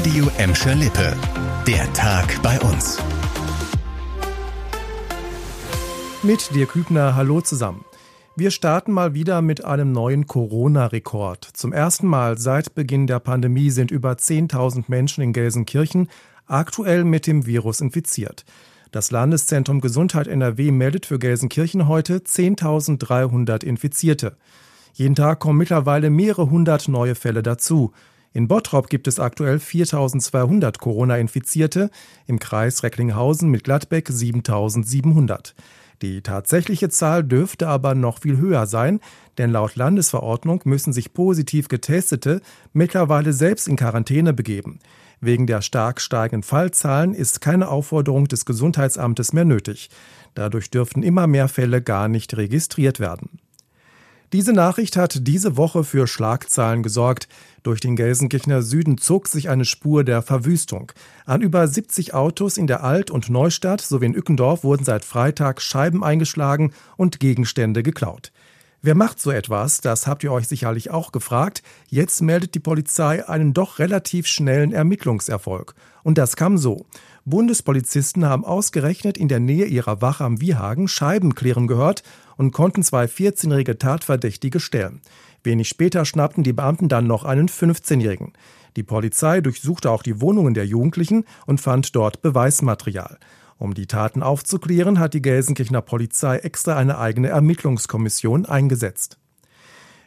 Radio Emscher Lippe. Der Tag bei uns. Mit dir Kübner, hallo zusammen. Wir starten mal wieder mit einem neuen Corona-Rekord. Zum ersten Mal seit Beginn der Pandemie sind über 10.000 Menschen in Gelsenkirchen aktuell mit dem Virus infiziert. Das Landeszentrum Gesundheit NRW meldet für Gelsenkirchen heute 10.300 Infizierte. Jeden Tag kommen mittlerweile mehrere hundert neue Fälle dazu. In Bottrop gibt es aktuell 4200 Corona-Infizierte, im Kreis Recklinghausen mit Gladbeck 7700. Die tatsächliche Zahl dürfte aber noch viel höher sein, denn laut Landesverordnung müssen sich positiv Getestete mittlerweile selbst in Quarantäne begeben. Wegen der stark steigenden Fallzahlen ist keine Aufforderung des Gesundheitsamtes mehr nötig. Dadurch dürften immer mehr Fälle gar nicht registriert werden. Diese Nachricht hat diese Woche für Schlagzeilen gesorgt. Durch den Gelsenkirchener Süden zog sich eine Spur der Verwüstung. An über 70 Autos in der Alt- und Neustadt sowie in Ückendorf wurden seit Freitag Scheiben eingeschlagen und Gegenstände geklaut. Wer macht so etwas? Das habt ihr euch sicherlich auch gefragt. Jetzt meldet die Polizei einen doch relativ schnellen Ermittlungserfolg. Und das kam so. Bundespolizisten haben ausgerechnet in der Nähe ihrer Wache am Wiehagen Scheiben klären gehört und konnten zwei 14-jährige Tatverdächtige stellen. Wenig später schnappten die Beamten dann noch einen 15-jährigen. Die Polizei durchsuchte auch die Wohnungen der Jugendlichen und fand dort Beweismaterial. Um die Taten aufzuklären, hat die Gelsenkirchener Polizei extra eine eigene Ermittlungskommission eingesetzt.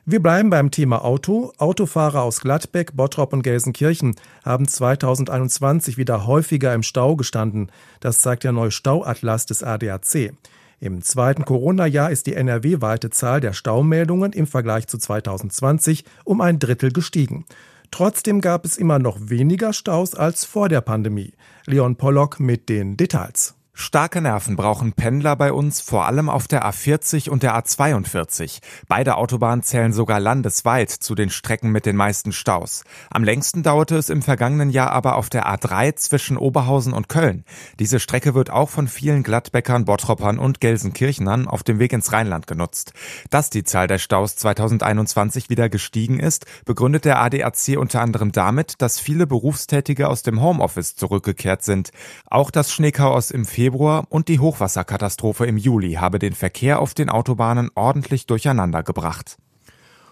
Wir bleiben beim Thema Auto. Autofahrer aus Gladbeck, Bottrop und Gelsenkirchen haben 2021 wieder häufiger im Stau gestanden. Das zeigt der neue Stauatlas des ADAC. Im zweiten Corona-Jahr ist die NRW-weite Zahl der Staumeldungen im Vergleich zu 2020 um ein Drittel gestiegen. Trotzdem gab es immer noch weniger Staus als vor der Pandemie. Leon Pollock mit den Details. Starke Nerven brauchen Pendler bei uns, vor allem auf der A40 und der A42. Beide Autobahnen zählen sogar landesweit zu den Strecken mit den meisten Staus. Am längsten dauerte es im vergangenen Jahr aber auf der A3 zwischen Oberhausen und Köln. Diese Strecke wird auch von vielen Gladbeckern, Bottroppern und Gelsenkirchenern auf dem Weg ins Rheinland genutzt. Dass die Zahl der Staus 2021 wieder gestiegen ist, begründet der ADAC unter anderem damit, dass viele Berufstätige aus dem Homeoffice zurückgekehrt sind. Auch das Schneechaos im Februar und die Hochwasserkatastrophe im Juli habe den Verkehr auf den Autobahnen ordentlich durcheinander gebracht.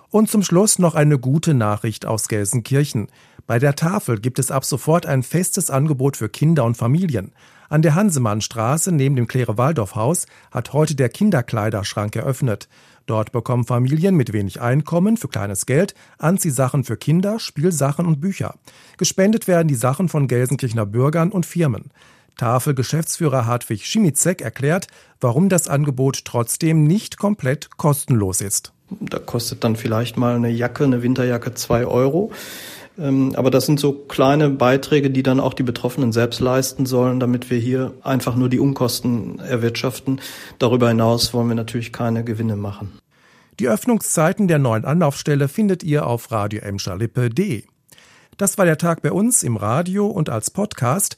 Und zum Schluss noch eine gute Nachricht aus Gelsenkirchen. Bei der Tafel gibt es ab sofort ein festes Angebot für Kinder und Familien. An der Hansemannstraße neben dem Klere-Waldorf-Haus hat heute der Kinderkleiderschrank eröffnet. Dort bekommen Familien mit wenig Einkommen für kleines Geld Anziehsachen für Kinder, Spielsachen und Bücher. Gespendet werden die Sachen von Gelsenkirchener Bürgern und Firmen. Tafel-Geschäftsführer Hartwig Schimizek erklärt, warum das Angebot trotzdem nicht komplett kostenlos ist. Da kostet dann vielleicht mal eine Jacke, eine Winterjacke zwei Euro. Ähm, aber das sind so kleine Beiträge, die dann auch die Betroffenen selbst leisten sollen, damit wir hier einfach nur die Unkosten erwirtschaften. Darüber hinaus wollen wir natürlich keine Gewinne machen. Die Öffnungszeiten der neuen Anlaufstelle findet ihr auf radio Das war der Tag bei uns im Radio und als Podcast.